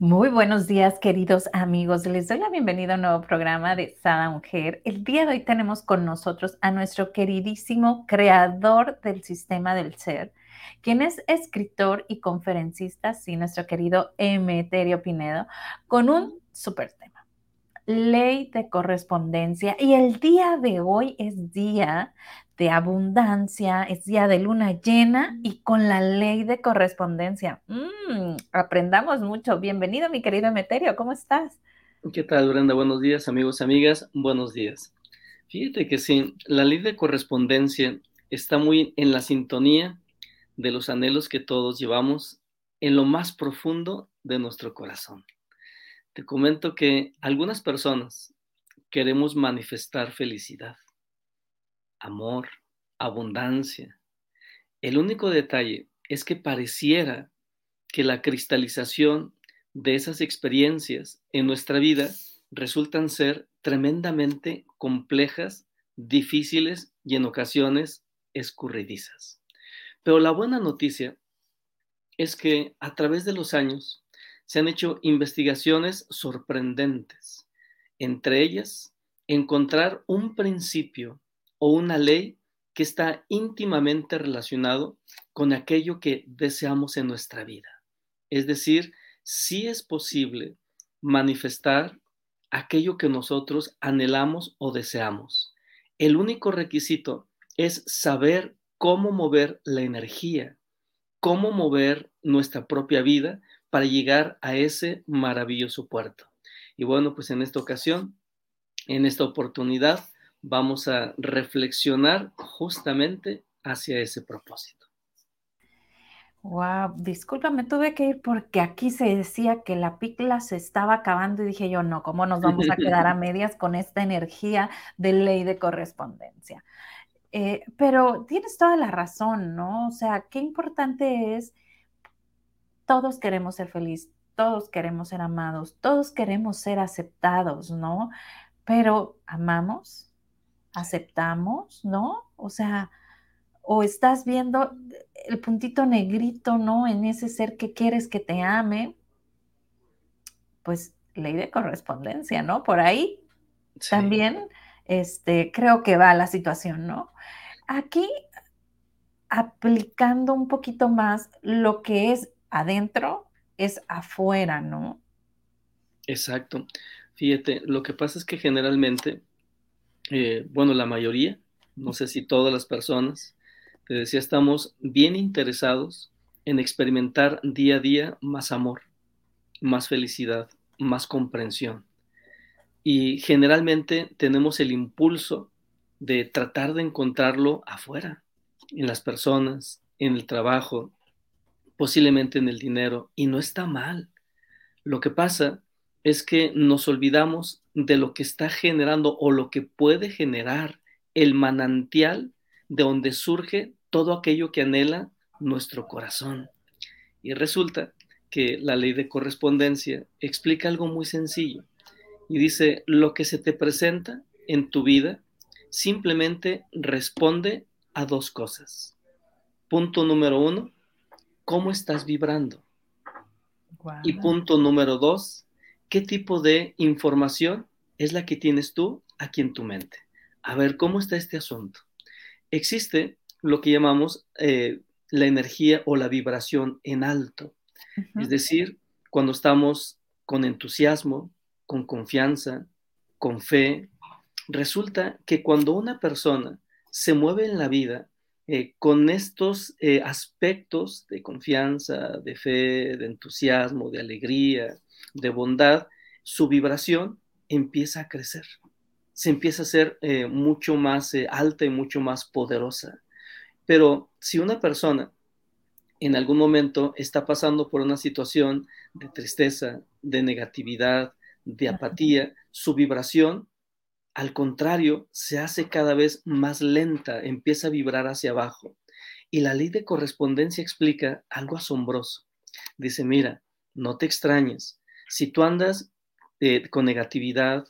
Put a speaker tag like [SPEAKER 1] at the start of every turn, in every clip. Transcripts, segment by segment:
[SPEAKER 1] Muy buenos días, queridos amigos. Les doy la bienvenida a un nuevo programa de Sada Mujer. El día de hoy tenemos con nosotros a nuestro queridísimo creador del sistema del ser, quien es escritor y conferencista, sí, nuestro querido Emeterio Pinedo, con un súper tema. Ley de correspondencia. Y el día de hoy es día de abundancia, es día de luna llena y con la ley de correspondencia. Mm, aprendamos mucho. Bienvenido, mi querido Emeterio, ¿cómo estás?
[SPEAKER 2] ¿Qué tal, Brenda? Buenos días, amigos, amigas, buenos días. Fíjate que sí, la ley de correspondencia está muy en la sintonía de los anhelos que todos llevamos en lo más profundo de nuestro corazón. Te comento que algunas personas queremos manifestar felicidad amor, abundancia. El único detalle es que pareciera que la cristalización de esas experiencias en nuestra vida resultan ser tremendamente complejas, difíciles y en ocasiones escurridizas. Pero la buena noticia es que a través de los años se han hecho investigaciones sorprendentes, entre ellas encontrar un principio o una ley que está íntimamente relacionado con aquello que deseamos en nuestra vida. Es decir, si es posible manifestar aquello que nosotros anhelamos o deseamos. El único requisito es saber cómo mover la energía, cómo mover nuestra propia vida para llegar a ese maravilloso puerto. Y bueno, pues en esta ocasión, en esta oportunidad, vamos a reflexionar justamente hacia ese propósito.
[SPEAKER 1] Wow, disculpa, me tuve que ir porque aquí se decía que la picla se estaba acabando y dije yo, no, ¿cómo nos vamos a quedar a medias con esta energía de ley de correspondencia? Eh, pero tienes toda la razón, ¿no? O sea, qué importante es, todos queremos ser felices, todos queremos ser amados, todos queremos ser aceptados, ¿no? Pero ¿amamos? Aceptamos, ¿no? O sea, o estás viendo el puntito negrito, ¿no? En ese ser que quieres que te ame, pues ley de correspondencia, ¿no? Por ahí también este, creo que va la situación, ¿no? Aquí aplicando un poquito más lo que es adentro, es afuera, ¿no?
[SPEAKER 2] Exacto. Fíjate, lo que pasa es que generalmente eh, bueno, la mayoría, no sé si todas las personas, te decía, estamos bien interesados en experimentar día a día más amor, más felicidad, más comprensión. Y generalmente tenemos el impulso de tratar de encontrarlo afuera, en las personas, en el trabajo, posiblemente en el dinero, y no está mal. Lo que pasa es que nos olvidamos de lo que está generando o lo que puede generar el manantial de donde surge todo aquello que anhela nuestro corazón. Y resulta que la ley de correspondencia explica algo muy sencillo y dice, lo que se te presenta en tu vida simplemente responde a dos cosas. Punto número uno, ¿cómo estás vibrando? Y punto número dos, ¿qué tipo de información es la que tienes tú aquí en tu mente? A ver, ¿cómo está este asunto? Existe lo que llamamos eh, la energía o la vibración en alto. Es decir, cuando estamos con entusiasmo, con confianza, con fe, resulta que cuando una persona se mueve en la vida eh, con estos eh, aspectos de confianza, de fe, de entusiasmo, de alegría, de bondad, su vibración empieza a crecer, se empieza a ser eh, mucho más eh, alta y mucho más poderosa. Pero si una persona en algún momento está pasando por una situación de tristeza, de negatividad, de apatía, su vibración al contrario, se hace cada vez más lenta, empieza a vibrar hacia abajo. Y la ley de correspondencia explica algo asombroso. Dice, mira, no te extrañes. Si tú andas eh, con negatividad,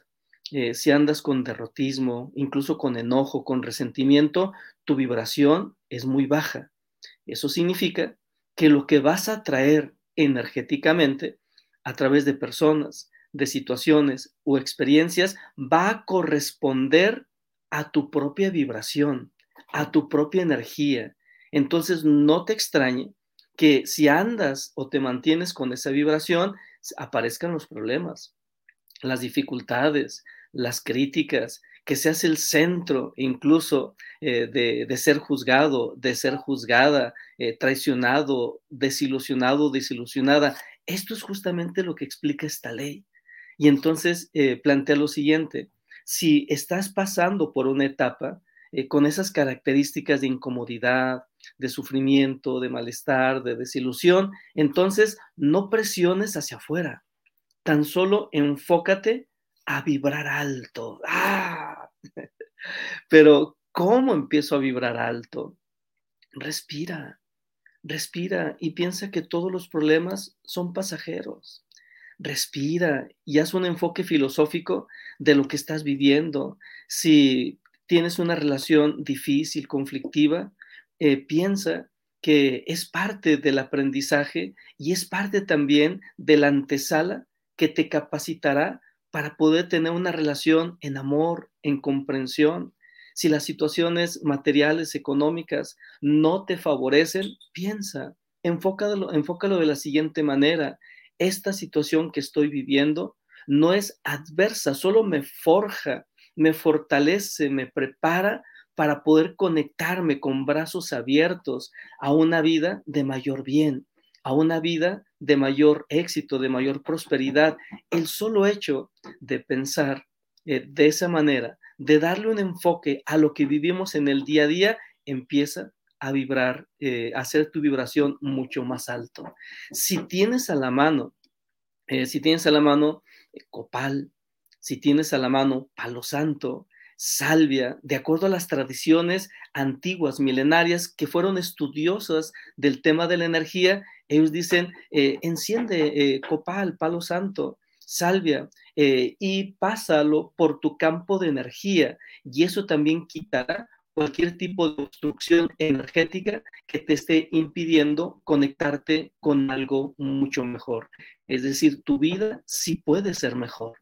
[SPEAKER 2] eh, si andas con derrotismo, incluso con enojo, con resentimiento, tu vibración es muy baja. Eso significa que lo que vas a traer energéticamente a través de personas, de situaciones o experiencias va a corresponder a tu propia vibración, a tu propia energía. Entonces no te extrañe que si andas o te mantienes con esa vibración, aparezcan los problemas, las dificultades, las críticas, que seas el centro incluso eh, de, ser juzgado, de ser juzgada, eh, traicionado, desilusionado, desilusionada. Esto es justamente lo que explica esta ley. Y entonces eh, plantea lo siguiente, si estás pasando por una etapa eh, con esas características de incomodidad, de sufrimiento, de malestar, de desilusión, entonces no presiones hacia afuera, tan solo enfócate a vibrar alto. ¡Ah! Pero ¿cómo empiezo a vibrar alto? Respira, respira y piensa que todos los problemas son pasajeros respira y haz un enfoque filosófico de lo que estás viviendo. Si tienes una relación difícil, conflictiva, eh, piensa que es parte del aprendizaje y es parte también de la antesala que te capacitará para poder tener una relación en amor, en comprensión. Si las situaciones materiales, económicas no te favorecen, piensa, enfócalo, enfócalo de la siguiente manera esta situación que estoy viviendo no es adversa, solo me forja, me fortalece, me prepara para poder conectarme con brazos abiertos a una vida de mayor bien, a una vida de mayor éxito, de mayor prosperidad. El solo hecho de pensar eh, de esa manera, de darle un enfoque a lo que vivimos en el día a día, empieza a vibrar, eh, a hacer tu vibración mucho más alto. Si tienes a la mano, eh, si tienes a la mano eh, copal, si tienes a la mano palo santo, salvia, de acuerdo a las tradiciones antiguas, milenarias, que fueron estudiosas del tema de la energía, ellos dicen, enciende copal, palo santo, salvia, y pásalo por tu campo de energía, y eso también quitará cualquier tipo de obstrucción energética que te esté impidiendo conectarte con algo mucho mejor. Es decir, tu vida sí puede ser mejor.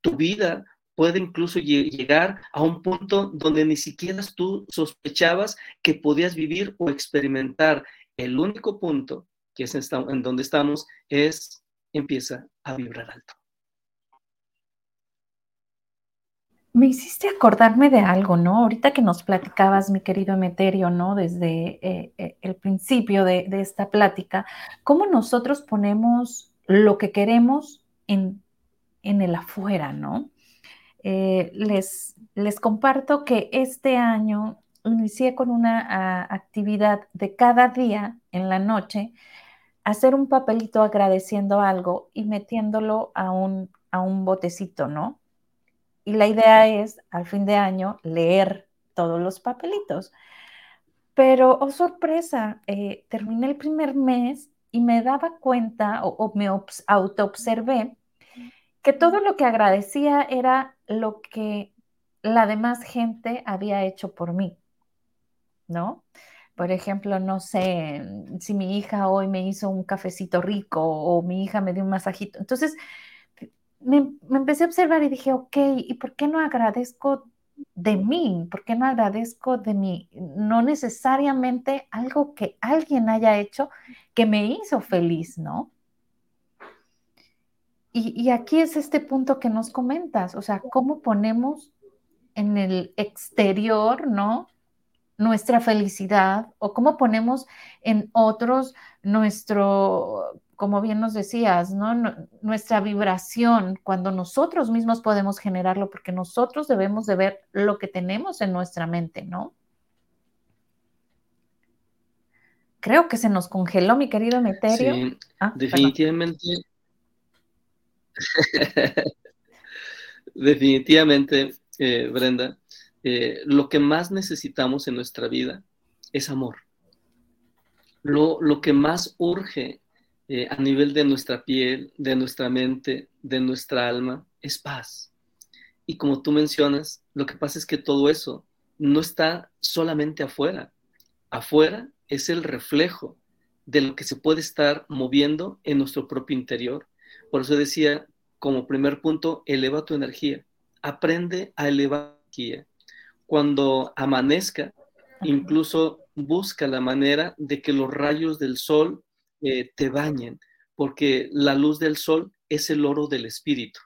[SPEAKER 2] Tu vida puede incluso llegar a un punto donde ni siquiera tú sospechabas que podías vivir o experimentar. El único punto, que es en donde estamos, es empieza a vibrar alto.
[SPEAKER 1] Me hiciste acordarme de algo, ¿no? Ahorita que nos platicabas, mi querido Emeterio, ¿no? Desde eh, eh, el principio de, esta plática, cómo nosotros ponemos lo que queremos en, el afuera, ¿no? Eh, les, les comparto que este año inicié con una ah, actividad de cada día en la noche, hacer un papelito agradeciendo algo y metiéndolo a un, a un botecito, ¿no? Y la idea es, al fin de año, leer todos los papelitos. Pero, oh sorpresa, eh, terminé el primer mes y me daba cuenta o, me auto-observé que todo lo que agradecía era lo que la demás gente había hecho por mí, ¿no? Por ejemplo, no sé, si mi hija hoy me hizo un cafecito rico o mi hija me dio un masajito. Entonces, me, empecé a observar y dije, ok, ¿y por qué no agradezco de mí? ¿Por qué no agradezco de mí? No necesariamente algo que alguien haya hecho que me hizo feliz, ¿no? Y, y, aquí es este punto que nos comentas, o sea, cómo ponemos en el exterior, ¿no? Nuestra felicidad o cómo ponemos en otros nuestro como bien nos decías, ¿no? Nuestra vibración, cuando nosotros mismos podemos generarlo, porque nosotros debemos de ver lo que tenemos en nuestra mente, ¿no? Creo que se nos congeló, mi querido Meterio.
[SPEAKER 2] Sí, ah, definitivamente. definitivamente, eh, Brenda, eh, lo que más necesitamos en nuestra vida es amor. Lo, lo que más urge a nivel de nuestra piel, de nuestra mente, de nuestra alma, es paz. Y como tú mencionas, lo que pasa es que todo eso no está solamente afuera. Afuera es el reflejo de lo que se puede estar moviendo en nuestro propio interior. Por eso decía, como primer punto, eleva tu energía. Aprende a elevar tu energía. Cuando amanezca, incluso busca la manera de que los rayos del sol eh, te bañen, porque la luz del sol es el oro del espíritu.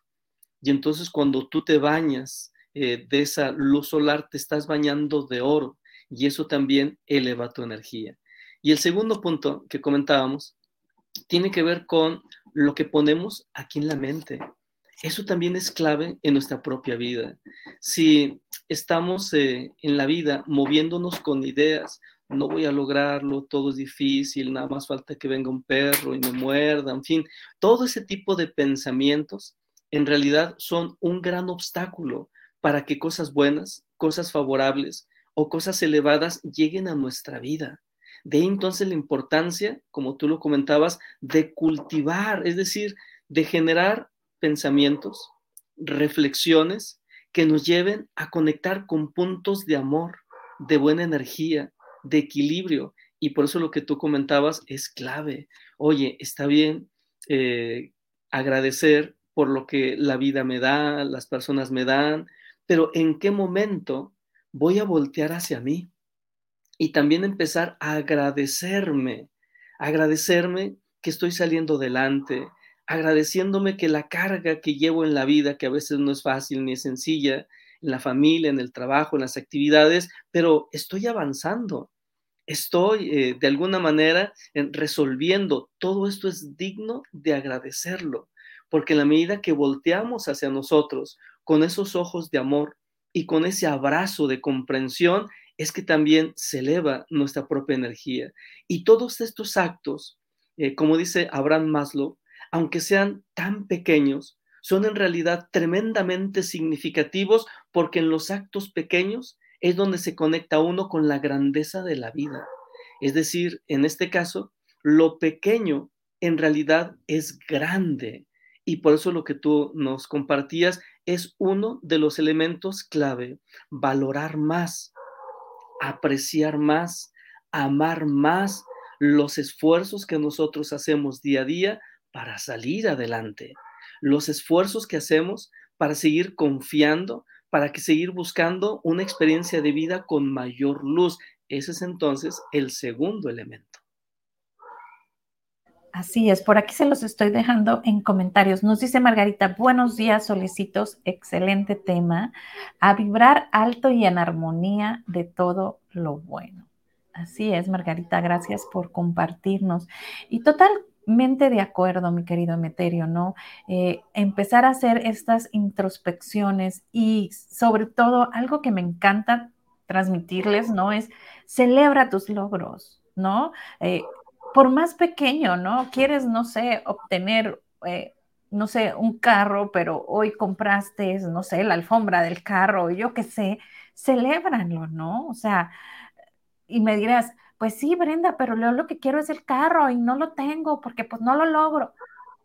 [SPEAKER 2] Y entonces cuando tú te bañas eh, de esa luz solar, te estás bañando de oro y eso también eleva tu energía. Y el segundo punto que comentábamos tiene que ver con lo que ponemos aquí en la mente. Eso también es clave en nuestra propia vida. Si estamos eh, en la vida moviéndonos con ideas, no voy a lograrlo, todo es difícil, nada más falta que venga un perro y me muerda, en fin, todo ese tipo de pensamientos en realidad son un gran obstáculo para que cosas buenas, cosas favorables o cosas elevadas lleguen a nuestra vida. De ahí entonces la importancia, como tú lo comentabas, de cultivar, es decir, de generar pensamientos, reflexiones que nos lleven a conectar con puntos de amor, de buena energía, de equilibrio. Y por eso lo que tú comentabas es clave. Oye, está bien eh, agradecer por lo que la vida me da, las personas me dan, pero ¿en qué momento voy a voltear hacia mí? Y también empezar a agradecerme, agradecerme que estoy saliendo adelante, agradeciéndome que la carga que llevo en la vida, que a veces no es fácil ni es sencilla, en la familia, en el trabajo, en las actividades, pero estoy avanzando, estoy eh, de alguna manera resolviendo. Todo esto es digno de agradecerlo, porque en la medida que volteamos hacia nosotros con esos ojos de amor y con ese abrazo de comprensión, es que también se eleva nuestra propia energía. Y todos estos actos, eh, como dice Abraham Maslow, aunque sean tan pequeños, son en realidad tremendamente significativos porque en los actos pequeños es donde se conecta uno con la grandeza de la vida. Es decir, en este caso, lo pequeño en realidad es grande. Y por eso lo que tú nos compartías es uno de los elementos clave, valorar más, apreciar más, amar más los esfuerzos que nosotros hacemos día a día para salir adelante, los esfuerzos que hacemos para seguir confiando, para que seguir buscando una experiencia de vida con mayor luz. Ese es entonces el segundo elemento.
[SPEAKER 1] Así es, por aquí se los estoy dejando en comentarios. Nos dice Margarita, buenos días, solicitos, excelente tema. A vibrar alto y en armonía de todo lo bueno. Así es, Margarita, gracias por compartirnos. Y totalmente de acuerdo, mi querido Emeterio, ¿no? Eh, empezar a hacer estas introspecciones y sobre todo algo que me encanta transmitirles, ¿no? Es celebra tus logros, ¿no? Eh, por más pequeño, ¿no? Quieres, no sé, obtener, eh, no sé, un carro, pero hoy compraste, no sé, la alfombra del carro, yo qué sé, celébralo, ¿no? O sea, y me dirás, pues sí, Brenda, pero yo lo que quiero es el carro y no lo tengo porque pues no lo logro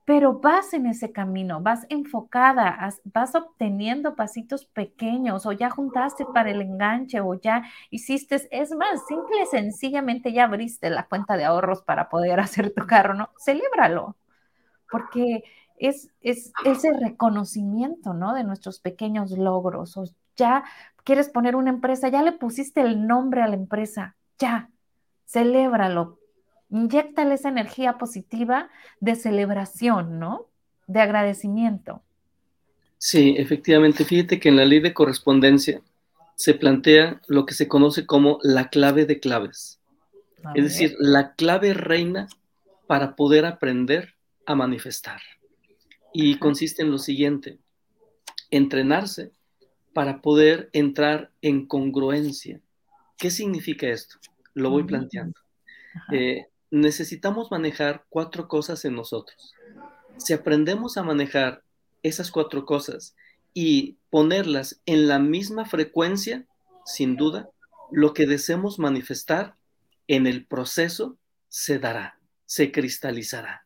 [SPEAKER 1] pero vas en ese camino, vas enfocada, vas obteniendo pasitos pequeños o ya juntaste para el enganche o ya hiciste, es más, simple sencillamente ya abriste la cuenta de ahorros para poder hacer tu carro, ¿no? Celébralo, porque es, es ese reconocimiento, ¿no? De nuestros pequeños logros, o ya quieres poner una empresa, ya le pusiste el nombre a la empresa, ya, celébralo, inyectale esa energía positiva de celebración, ¿no? De agradecimiento.
[SPEAKER 2] Sí, efectivamente. Fíjate que en la ley de correspondencia se plantea lo que se conoce como la clave de claves. es decir, la clave reina para poder aprender a manifestar. Y consiste en lo siguiente, entrenarse para poder entrar en congruencia. ¿Qué significa esto? Lo voy planteando necesitamos manejar cuatro cosas en nosotros. Si aprendemos a manejar esas cuatro cosas y ponerlas en la misma frecuencia, sin duda, lo que deseemos manifestar en el proceso se dará, se cristalizará.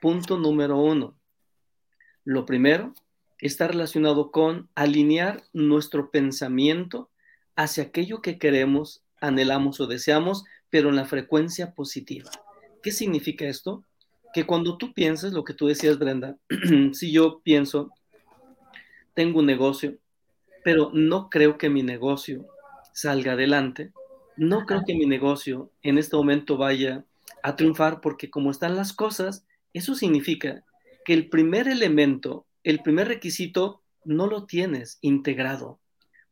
[SPEAKER 2] Punto número uno. Lo primero está relacionado con alinear nuestro pensamiento hacia aquello que queremos, anhelamos o deseamos, pero en la frecuencia positiva. ¿Qué significa esto? Que cuando tú piensas, lo que tú decías, Brenda, si yo pienso, tengo un negocio, pero no creo que mi negocio salga adelante, no creo que mi negocio en este momento vaya a triunfar porque como están las cosas, eso significa que el primer elemento, el primer requisito, no lo tienes integrado.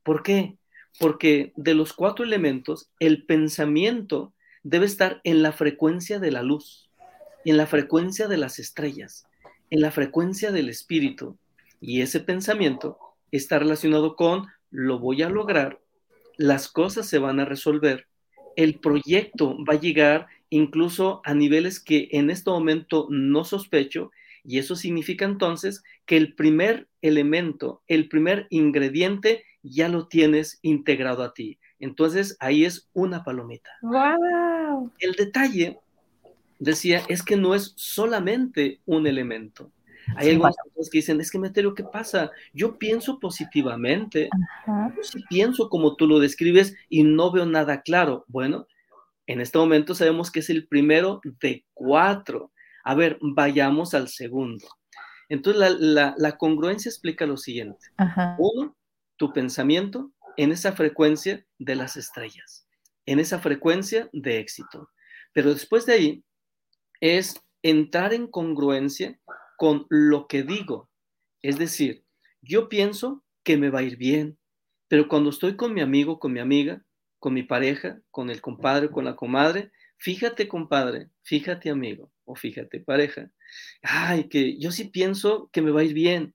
[SPEAKER 2] ¿Por qué? Porque de los cuatro elementos, el pensamiento debe estar en la frecuencia de la luz, en la frecuencia de las estrellas, en la frecuencia del espíritu. Y ese pensamiento está relacionado con lo voy a lograr, las cosas se van a resolver, el proyecto va a llegar incluso a niveles que en este momento no sospecho, y eso significa entonces que el primer elemento, el primer ingrediente ya lo tienes integrado a ti. Entonces ahí es una palomita.
[SPEAKER 1] Wow.
[SPEAKER 2] El detalle, decía, es que no es solamente un elemento. Hay algunas personas que dicen, es que Meterio, ¿qué pasa? Yo pienso positivamente, yo sí pienso como tú lo describes y no veo nada claro. Bueno, en este momento sabemos que es el primero de cuatro. A ver, vayamos al segundo. Entonces, la, congruencia explica lo siguiente. Uno, tu pensamiento en esa frecuencia de las estrellas, en esa frecuencia de éxito. Pero después de ahí es entrar en congruencia con lo que digo. Es decir, yo pienso que me va a ir bien, pero cuando estoy con mi amigo, con mi amiga, con mi pareja, con el compadre, con la comadre, fíjate compadre, fíjate amigo o fíjate pareja, ay, que yo sí pienso que me va a ir bien.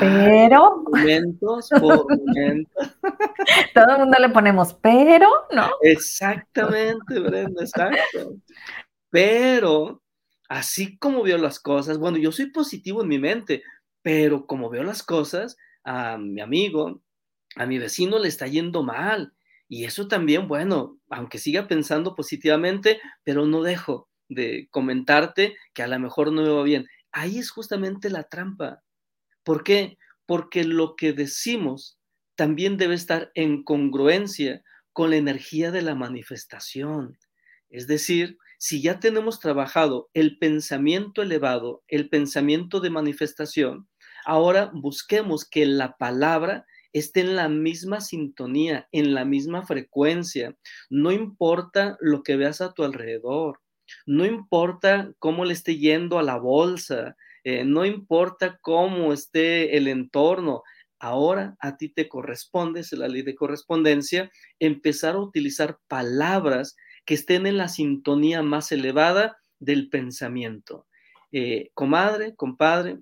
[SPEAKER 1] Pero.
[SPEAKER 2] momentos, por momentos.
[SPEAKER 1] Todo el mundo le ponemos, pero, ¿no?
[SPEAKER 2] Exactamente, Brenda, exacto. Pero, así como veo las cosas, bueno, yo soy positivo en mi mente, pero como veo las cosas, a mi amigo, a mi vecino le está yendo mal. Y eso también, bueno, aunque siga pensando positivamente, pero no dejo de comentarte que a lo mejor no me va bien. Ahí es justamente la trampa. ¿Por qué? Porque lo que decimos también debe estar en congruencia con la energía de la manifestación. Es decir, si ya tenemos trabajado el pensamiento elevado, el pensamiento de manifestación, ahora busquemos que la palabra esté en la misma sintonía, en la misma frecuencia. No importa lo que veas a tu alrededor, no importa cómo le esté yendo a la bolsa, eh, no importa cómo esté el entorno. Ahora a ti te corresponde, es la ley de correspondencia, empezar a utilizar palabras que estén en la sintonía más elevada del pensamiento. Eh, comadre, compadre,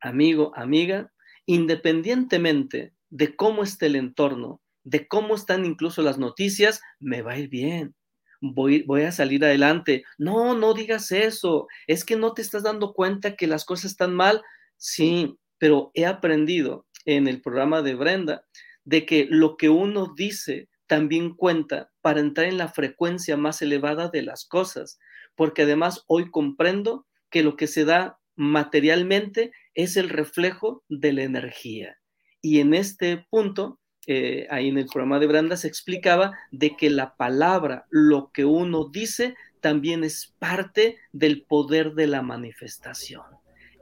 [SPEAKER 2] amigo, amiga, independientemente de cómo esté el entorno, de cómo están incluso las noticias, me va a ir bien. Voy, a salir adelante. No, no digas eso. Es que no te estás dando cuenta que las cosas están mal. Sí, pero he aprendido en el programa de Brenda de que lo que uno dice también cuenta para entrar en la frecuencia más elevada de las cosas, porque además hoy comprendo que lo que se da materialmente es el reflejo de la energía. Y en este punto, eh, ahí en el programa de Branda se explicaba de que la palabra, lo que uno dice, también es parte del poder de la manifestación.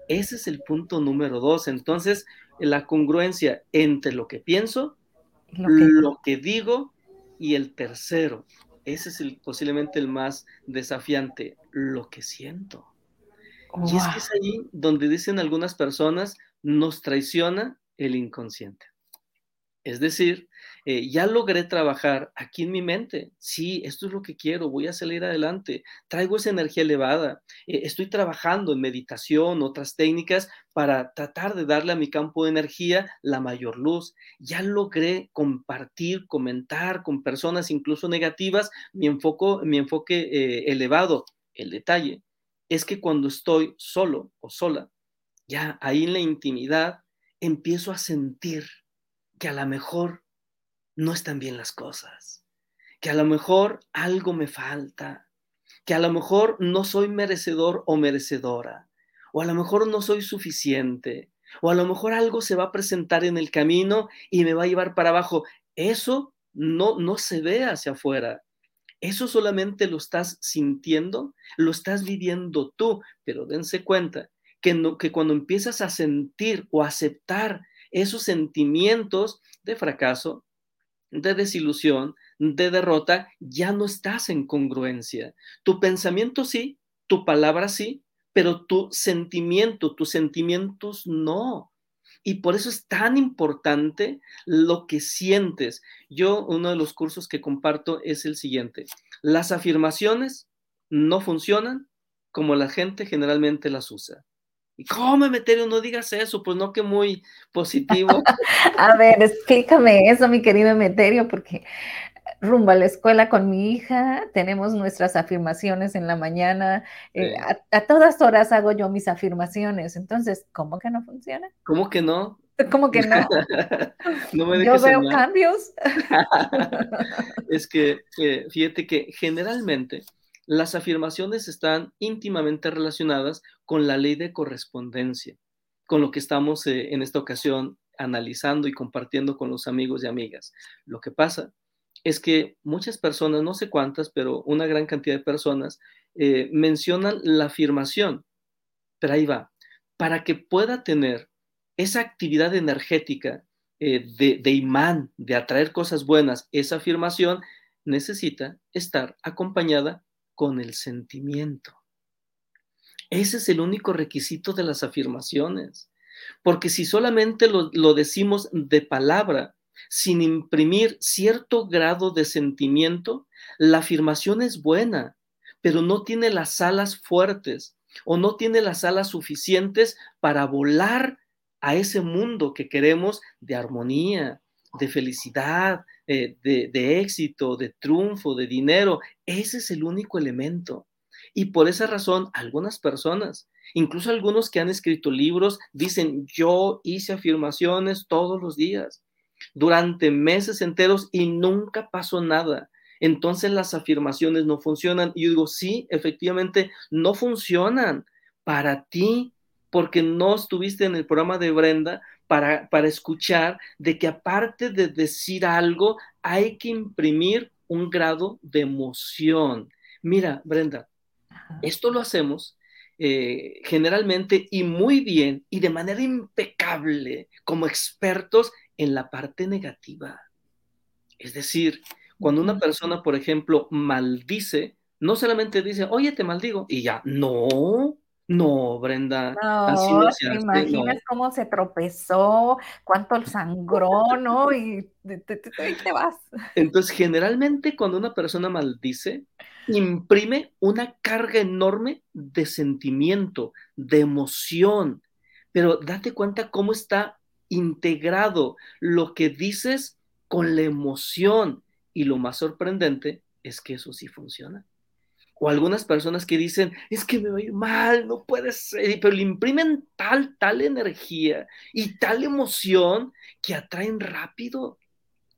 [SPEAKER 2] Ese es el punto número dos. Entonces, la congruencia entre lo que pienso, lo que, digo y el tercero. Ese es el, posiblemente el más desafiante, lo que siento. Y es que es ahí donde dicen algunas personas, nos traiciona el inconsciente. Es decir, eh, ya logré trabajar aquí en mi mente. Sí, esto es lo que quiero, voy a salir adelante. Traigo esa energía elevada. Eh, estoy trabajando en meditación, otras técnicas para tratar de darle a mi campo de energía la mayor luz. Ya logré compartir, comentar con personas incluso negativas mi, enfoco, mi enfoque eh, elevado. El detalle es que cuando estoy solo o sola, ya ahí en la intimidad, empiezo a sentir que a lo mejor no están bien las cosas, que a lo mejor algo me falta, que a lo mejor no soy merecedor o merecedora, o a lo mejor no soy suficiente, o a lo mejor algo se va a presentar en el camino y me va a llevar para abajo. Eso no, no se ve hacia afuera. Eso solamente lo estás sintiendo, lo estás viviendo tú, pero dense cuenta que, no, que cuando empiezas a sentir o aceptar esos sentimientos de fracaso, de desilusión, de derrota, ya no estás en congruencia. Tu pensamiento sí, tu palabra sí, pero tu sentimiento, tus sentimientos no. Y por eso es tan importante lo que sientes. Yo, uno de los cursos que comparto es el siguiente. Las afirmaciones no funcionan como la gente generalmente las usa. ¿Y cómo, Emeterio? No digas eso, pues no que muy positivo.
[SPEAKER 1] a ver, explícame eso, mi querido Emeterio, porque rumbo a la escuela con mi hija, tenemos nuestras afirmaciones en la mañana, eh, a, todas horas hago yo mis afirmaciones, entonces, ¿cómo que no funciona?
[SPEAKER 2] ¿Cómo que no?
[SPEAKER 1] ¿Cómo que no? yo veo cambios.
[SPEAKER 2] es que, eh, fíjate que generalmente las afirmaciones están íntimamente relacionadas con la ley de correspondencia, con lo que estamos eh, en esta ocasión analizando y compartiendo con los amigos y amigas. Lo que pasa es que muchas personas, no sé cuántas, pero una gran cantidad de personas eh, mencionan la afirmación, pero ahí va, para que pueda tener esa actividad energética eh, de, de imán, de atraer cosas buenas, esa afirmación necesita estar acompañada con el sentimiento. Ese es el único requisito de las afirmaciones, porque si solamente lo, decimos de palabra, sin imprimir cierto grado de sentimiento, la afirmación es buena, pero no tiene las alas fuertes o no tiene las alas suficientes para volar a ese mundo que queremos de armonía, de felicidad, eh, de, de éxito, de triunfo, de dinero. Ese es el único elemento. Y por esa razón, algunas personas, incluso algunos que han escrito libros, dicen, yo hice afirmaciones todos los días durante meses enteros y nunca pasó nada. Entonces las afirmaciones no funcionan. Y yo digo, sí, efectivamente, no funcionan para ti, porque no estuviste en el programa de Brenda para, para escuchar de que aparte de decir algo, hay que imprimir un grado de emoción. Mira, Brenda, esto lo hacemos eh, generalmente y muy bien y de manera impecable como expertos en la parte negativa. Es decir, cuando una persona, por ejemplo, maldice, no solamente dice, oye, te maldigo, y ya, no, no, Brenda.
[SPEAKER 1] así no se ¿te imaginas cómo se tropezó, cuánto sangró, ¿no? Y te, te, vas.
[SPEAKER 2] Entonces, generalmente cuando una persona maldice, imprime una carga enorme de sentimiento, de emoción, pero date cuenta cómo está integrado lo que dices con la emoción. Y lo más sorprendente es que eso sí funciona. O algunas personas que dicen, es que me voy mal, no puede ser, pero le imprimen tal, tal energía y tal emoción que atraen rápido.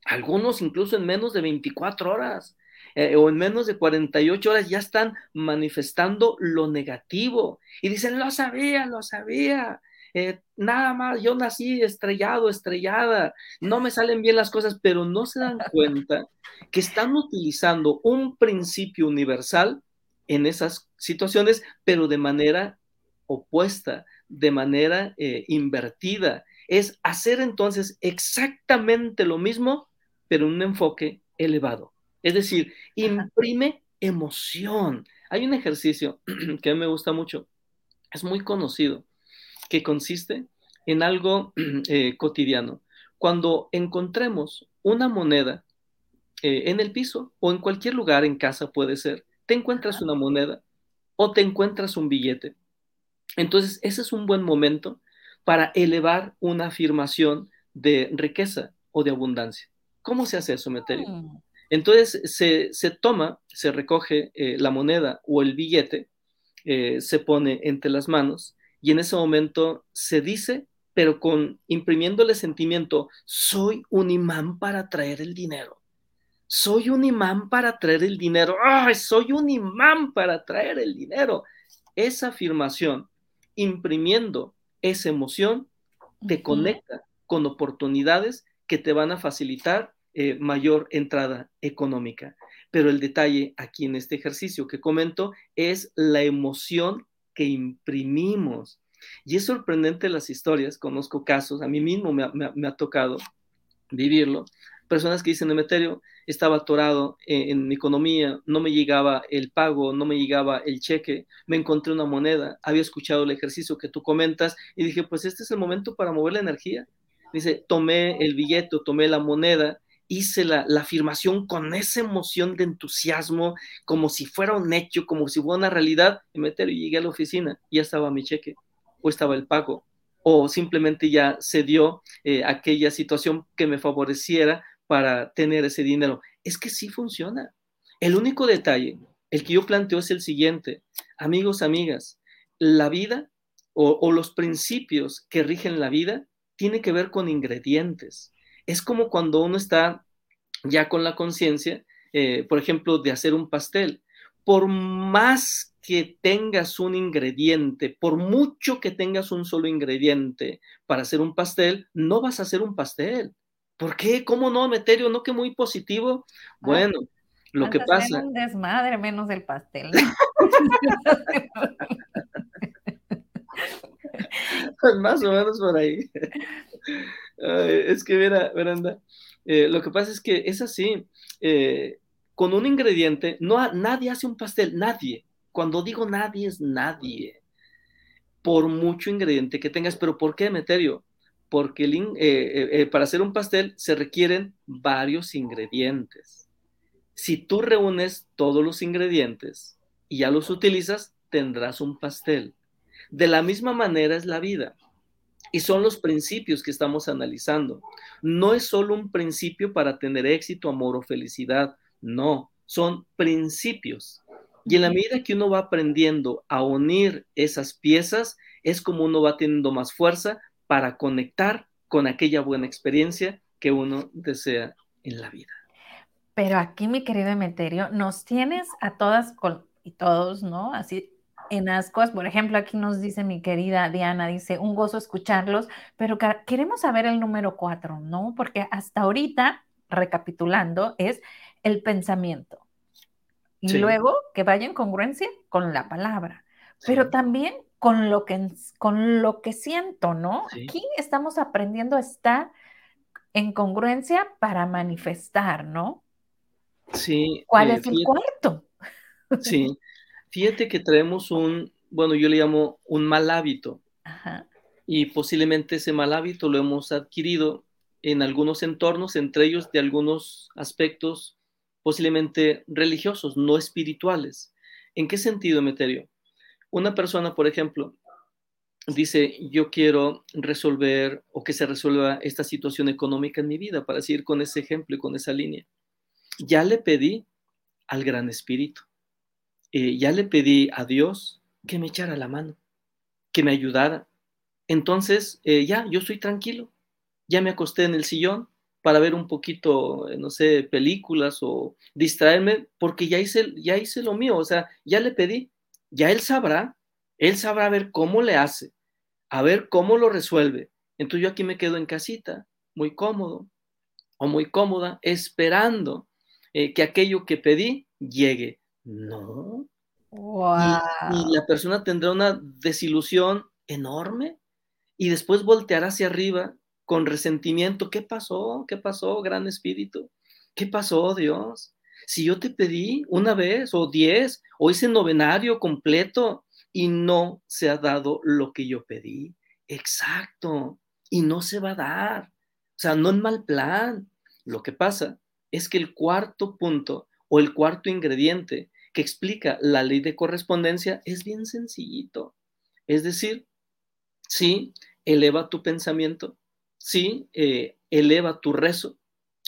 [SPEAKER 2] Algunos incluso en menos de 24 horas eh, o en menos de 48 horas ya están manifestando lo negativo y dicen, lo sabía, lo sabía, eh, nada más, yo nací estrellado, estrellada, no me salen bien las cosas, pero no se dan cuenta que están utilizando un principio universal en esas situaciones, pero de manera opuesta, de manera eh, invertida. Es hacer entonces exactamente lo mismo, pero un enfoque elevado. Es decir, imprime emoción. Hay un ejercicio que a mí me gusta mucho, es muy conocido, que consiste en algo eh, cotidiano. Cuando encontremos una moneda eh, en el piso o en cualquier lugar en casa puede ser, te encuentras una moneda o te encuentras un billete. Entonces, ese es un buen momento para elevar una afirmación de riqueza o de abundancia. ¿Cómo se hace eso, Meterio? Mm. Entonces, se, toma, se recoge eh, la moneda o el billete, se pone entre las manos y en ese momento se dice, pero con imprimiéndole sentimiento, soy un imán para traer el dinero. Soy un imán para traer el dinero. ¡Ay, soy un imán para traer el dinero! Esa afirmación, imprimiendo esa emoción, te conecta con oportunidades que te van a facilitar eh, mayor entrada económica. Pero el detalle aquí en este ejercicio que comento es la emoción que imprimimos. Y es sorprendente las historias, conozco casos, a mí mismo me, ha tocado vivirlo, personas que dicen, Emeterio, estaba atorado en, en, mi economía, no me llegaba el pago, no me llegaba el cheque, me encontré una moneda, había escuchado el ejercicio que tú comentas y dije, pues este es el momento para mover la energía. Dice, tomé el billete, tomé la moneda hice la, afirmación con esa emoción de entusiasmo, como si fuera un hecho, como si fuera una realidad, y meter y llegué a la oficina, ya estaba mi cheque, o estaba el pago, o simplemente ya se dio eh, aquella situación que me favoreciera para tener ese dinero. Es que sí funciona. El único detalle, el que yo planteo es el siguiente, amigos, amigas, la vida o, los principios que rigen la vida tiene que ver con ingredientes es como cuando uno está ya con la conciencia, eh, por ejemplo, de hacer un pastel. Por más que tengas un ingrediente, por mucho que tengas un solo ingrediente para hacer un pastel, no vas a hacer un pastel. ¿Por qué? ¿Cómo no, Meterio? ¿No que muy positivo? Bueno, lo que pasa...
[SPEAKER 1] un desmadre menos el pastel.
[SPEAKER 2] más o menos por ahí es que mira, Veranda, eh, lo que pasa es que es así. Eh, con un ingrediente, no, nadie hace un pastel, nadie. Cuando digo nadie, es nadie. Por mucho ingrediente que tengas, pero ¿por qué, Emeterio? Porque eh, para hacer un pastel se requieren varios ingredientes. Si tú reúnes todos los ingredientes y ya los utilizas, tendrás un pastel. De la misma manera es la vida. Y son los principios que estamos analizando. No es solo un principio para tener éxito, amor o felicidad. No, son principios. Y en la medida que uno va aprendiendo a unir esas piezas, es como uno va teniendo más fuerza para conectar con aquella buena experiencia que uno desea en la vida.
[SPEAKER 1] Pero aquí, mi querido Emeterio, nos tienes a todas y todos, ¿no? Así en ascuas. Por ejemplo, aquí nos dice mi querida Diana, dice, un gozo escucharlos, pero queremos saber el número cuatro, ¿no? Porque hasta ahorita, recapitulando, es el pensamiento. Y luego que vaya en congruencia con la palabra, pero también con lo que, con lo que siento, ¿no? Aquí estamos aprendiendo a estar en congruencia para manifestar, ¿no?
[SPEAKER 2] Sí.
[SPEAKER 1] ¿Cuál eh, es el cuarto?
[SPEAKER 2] Sí, Fíjate que traemos un, bueno, yo le llamo un mal hábito. Y posiblemente ese mal hábito lo hemos adquirido en algunos entornos, entre ellos de algunos aspectos posiblemente religiosos, no espirituales. ¿En qué sentido, Meterio? Una persona, por ejemplo, dice, yo quiero resolver o que se resuelva esta situación económica en mi vida, para seguir con ese ejemplo y con esa línea. Ya le pedí al Gran Espíritu. Eh, ya le pedí a Dios que me echara la mano, que me ayudara. Entonces, eh, ya, yo estoy tranquilo. Ya me acosté en el sillón para ver un poquito, eh, no sé, películas o distraerme, porque ya hice, ya hice lo mío, o sea, ya le pedí, ya él sabrá, él sabrá ver cómo le hace, a ver cómo lo resuelve. Entonces yo aquí me quedo en casita, muy cómodo o muy cómoda, esperando que aquello que pedí llegue. No. Y, la persona tendrá una desilusión enorme y después volteará hacia arriba con resentimiento. ¿Qué pasó? ¿Qué pasó, gran espíritu? ¿Qué pasó, Dios? Si yo te pedí una vez o diez o hice novenario completo y no se ha dado lo que yo pedí. Exacto. Y no se va a dar. O sea, no en mal plan. Lo que pasa es que el cuarto punto o el cuarto ingrediente que explica la ley de correspondencia es bien sencillito. Es decir, sí, eleva tu pensamiento, sí, eh, eleva tu rezo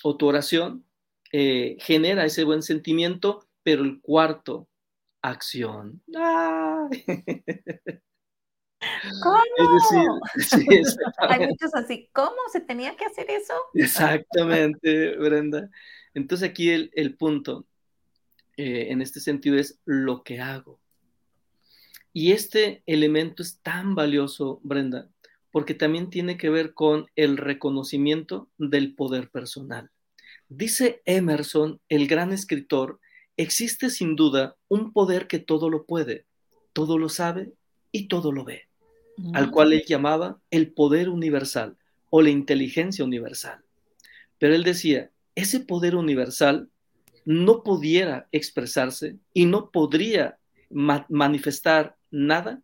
[SPEAKER 2] o tu oración, eh, genera ese buen sentimiento, pero el cuarto, acción.
[SPEAKER 1] ¿Cómo? Hay muchos así, ¿cómo se tenía que hacer eso?
[SPEAKER 2] Exactamente, Brenda. Entonces aquí el, punto eh, en este sentido es lo que hago. Y este elemento es tan valioso, Brenda, porque también tiene que ver con el reconocimiento del poder personal. Dice Emerson, el gran escritor, existe sin duda un poder que todo lo puede, todo lo sabe y todo lo ve, al mm. cual él llamaba el poder universal o la inteligencia universal. Pero él decía, ese poder universal no pudiera expresarse y no podría manifestar nada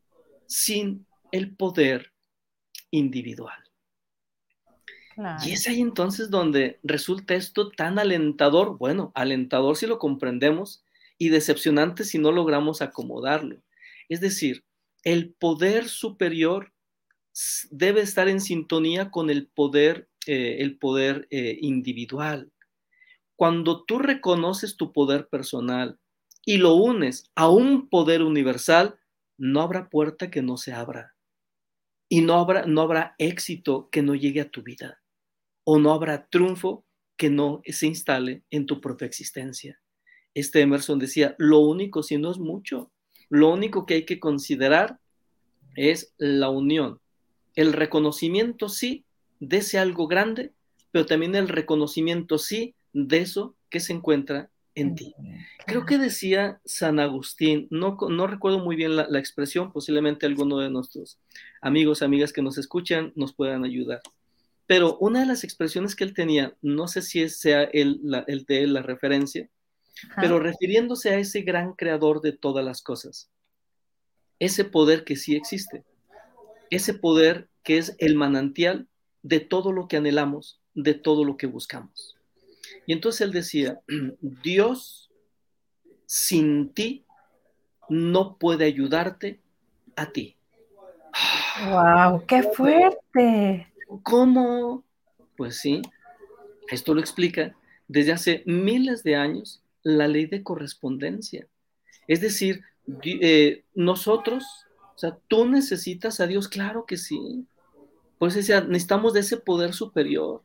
[SPEAKER 2] sin el poder individual. Y es ahí entonces donde resulta esto tan alentador, bueno, alentador si lo comprendemos y decepcionante si no logramos acomodarlo. Es decir, el poder superior debe estar en sintonía con el poder, eh, el poder eh, individual. Cuando tú reconoces tu poder personal y lo unes a un poder universal, no habrá puerta que no se abra y no habrá, no habrá éxito que no llegue a tu vida o no habrá triunfo que no se instale en tu propia existencia. Este Emerson decía, lo único, si no es mucho, lo único que hay que considerar es la unión, el reconocimiento sí de ese algo grande, pero también el reconocimiento sí de eso que se encuentra en ti. Creo que decía San Agustín, no, no recuerdo muy bien la, expresión, posiblemente alguno de nuestros amigos, amigas que nos escuchan nos puedan ayudar. Pero una de las expresiones que él tenía, no sé si sea el, el de la referencia, pero refiriéndose a ese gran creador de todas las cosas, ese poder que sí existe, ese poder que es el manantial de todo lo que anhelamos, de todo lo que buscamos. Y entonces él decía, Dios sin ti no puede ayudarte a ti.
[SPEAKER 1] ¡Wow! ¡Qué fuerte!
[SPEAKER 2] ¿Cómo? Pues sí, esto lo explica desde hace miles de años la ley de correspondencia. Es decir, eh, nosotros, o sea, tú necesitas a Dios, claro que sí. Pues decía, necesitamos de ese poder superior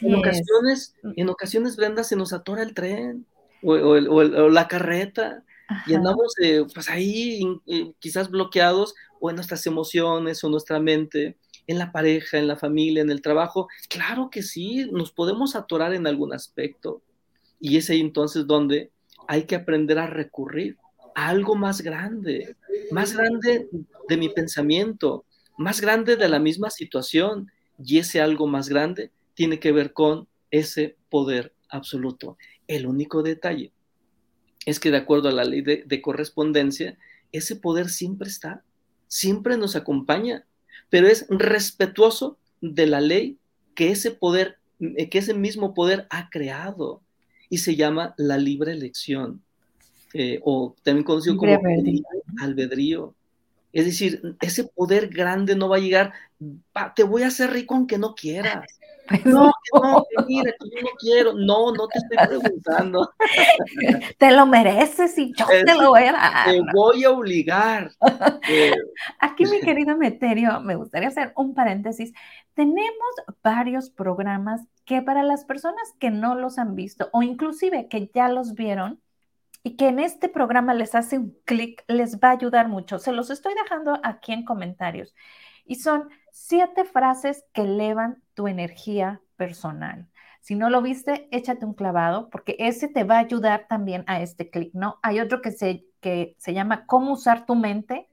[SPEAKER 2] en ocasiones, mm. en ocasiones, Brenda, se nos atora el tren o, la carreta y andamos eh, pues ahí eh, quizás bloqueados o en nuestras emociones o nuestra mente, en la pareja, en la familia, en el trabajo. Claro que sí, nos podemos atorar en algún aspecto y es ahí entonces donde hay que aprender a recurrir a algo más grande, más grande de mi pensamiento, más grande de la misma situación y ese algo más grande tiene que ver con ese poder absoluto. El único detalle es que de acuerdo a la ley de, correspondencia, ese poder siempre está, siempre nos acompaña, pero es respetuoso de la ley que ese poder, eh, que ese mismo poder ha creado y se llama la libre elección, eh, o también conocido como albedrío. Es decir, ese poder grande no va a llegar, te voy a hacer rico aunque no quieras. No, no, mira, que yo no quiero. No, no te estoy preguntando.
[SPEAKER 1] Te lo mereces y yo te lo voy a dar.
[SPEAKER 2] Te voy a obligar.
[SPEAKER 1] Eh, Aquí, mi querido Meterio, me gustaría hacer un paréntesis. Tenemos varios programas que para las personas que no los han visto o inclusive que ya los vieron, y que en este programa les hace un clic, les va a ayudar mucho. Se los estoy dejando aquí en comentarios. Y son siete frases que elevan tu energía personal. Si no lo viste, échate un clavado porque ese te va a ayudar también a este clic, ¿no? Hay otro que se, que se llama cómo usar tu mente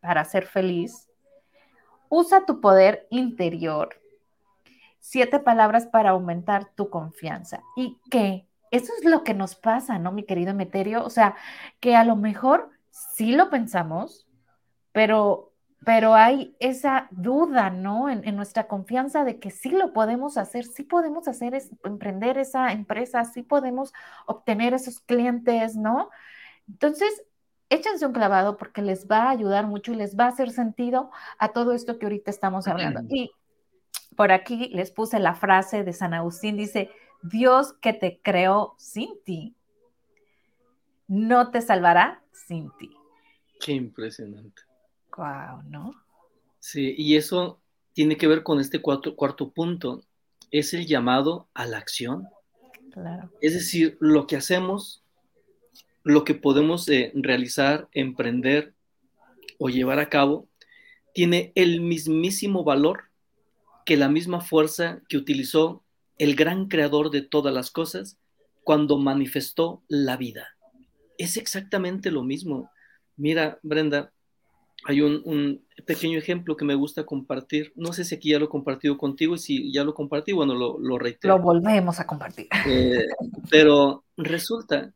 [SPEAKER 1] para ser feliz. Usa tu poder interior. Siete palabras para aumentar tu confianza. ¿Y qué? Eso es lo que nos pasa, ¿no, mi querido Meterio? O sea, que a lo mejor sí lo pensamos, pero, pero hay esa duda, ¿no? En, nuestra confianza de que sí lo podemos hacer, sí podemos hacer, es, emprender esa empresa, sí podemos obtener esos clientes, ¿no? Entonces, échense un clavado porque les va a ayudar mucho y les va a hacer sentido a todo esto que ahorita estamos hablando. Y por aquí les puse la frase de San Agustín, dice, Dios que te creó sin ti, no te salvará sin ti.
[SPEAKER 2] Qué impresionante.
[SPEAKER 1] Wow, ¿no?
[SPEAKER 2] Sí, y eso tiene que ver con este cuarto, cuarto punto, es el llamado a la acción. Claro. Es decir, lo que hacemos, lo que podemos eh, realizar, emprender o llevar a cabo, tiene el mismísimo valor que la misma fuerza que utilizó el gran creador de todas las cosas cuando manifestó la vida. Es exactamente lo mismo. Mira, Brenda, hay un, pequeño ejemplo que me gusta compartir. No sé si aquí ya lo he compartido contigo y si ya lo compartí, bueno, lo, lo reitero.
[SPEAKER 1] Lo volvemos a compartir.
[SPEAKER 2] Eh, pero resulta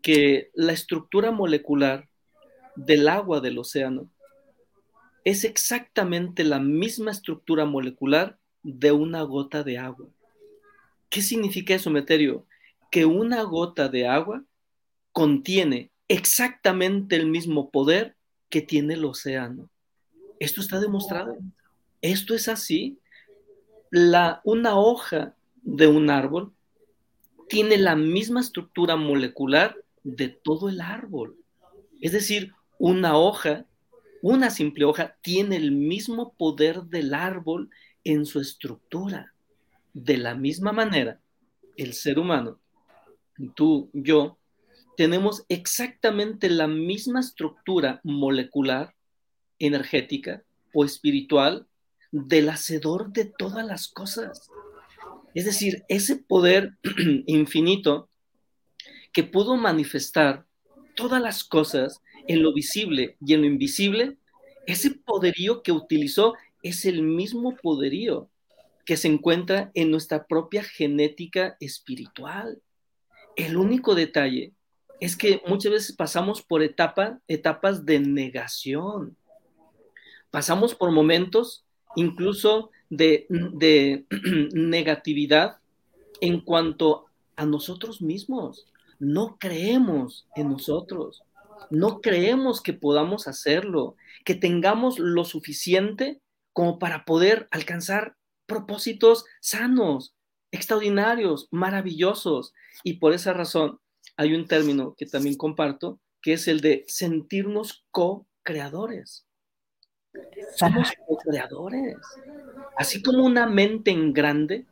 [SPEAKER 2] que la estructura molecular del agua del océano es exactamente la misma estructura molecular de una gota de agua. ¿Qué significa eso, Meterio? Que una gota de agua contiene exactamente el mismo poder que tiene el océano. Esto está demostrado. Esto es así. La, una hoja de un árbol tiene la misma estructura molecular de todo el árbol. Es decir, una hoja, una simple hoja, tiene el mismo poder del árbol en su estructura. De la misma manera, el ser humano, tú, yo, tenemos exactamente la misma estructura molecular, energética o espiritual del hacedor de todas las cosas. Es decir, ese poder infinito que pudo manifestar todas las cosas en lo visible y en lo invisible, ese poderío que utilizó es el mismo poderío que se encuentra en nuestra propia genética espiritual. El único detalle es que muchas veces pasamos por etapa, etapas de negación. Pasamos por momentos incluso de, de negatividad en cuanto a nosotros mismos. No creemos en nosotros. No creemos que podamos hacerlo, que tengamos lo suficiente como para poder alcanzar propósitos sanos, extraordinarios, maravillosos. Y por esa razón hay un término que también comparto, que es el de sentirnos co-creadores. Somos co-creadores. Así como una mente en grande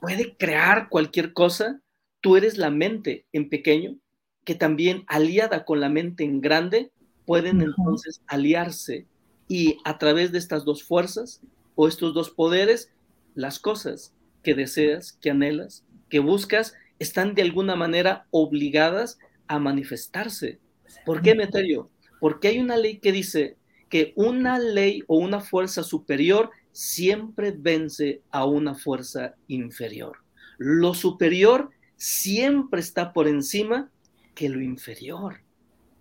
[SPEAKER 2] puede crear cualquier cosa, tú eres la mente en pequeño, que también aliada con la mente en grande, pueden entonces aliarse y a través de estas dos fuerzas o estos dos poderes, las cosas que deseas, que anhelas, que buscas, están de alguna manera obligadas a manifestarse. ¿Por qué, Meterio? Porque hay una ley que dice que una ley o una fuerza superior siempre vence a una fuerza inferior. Lo superior siempre está por encima que lo inferior.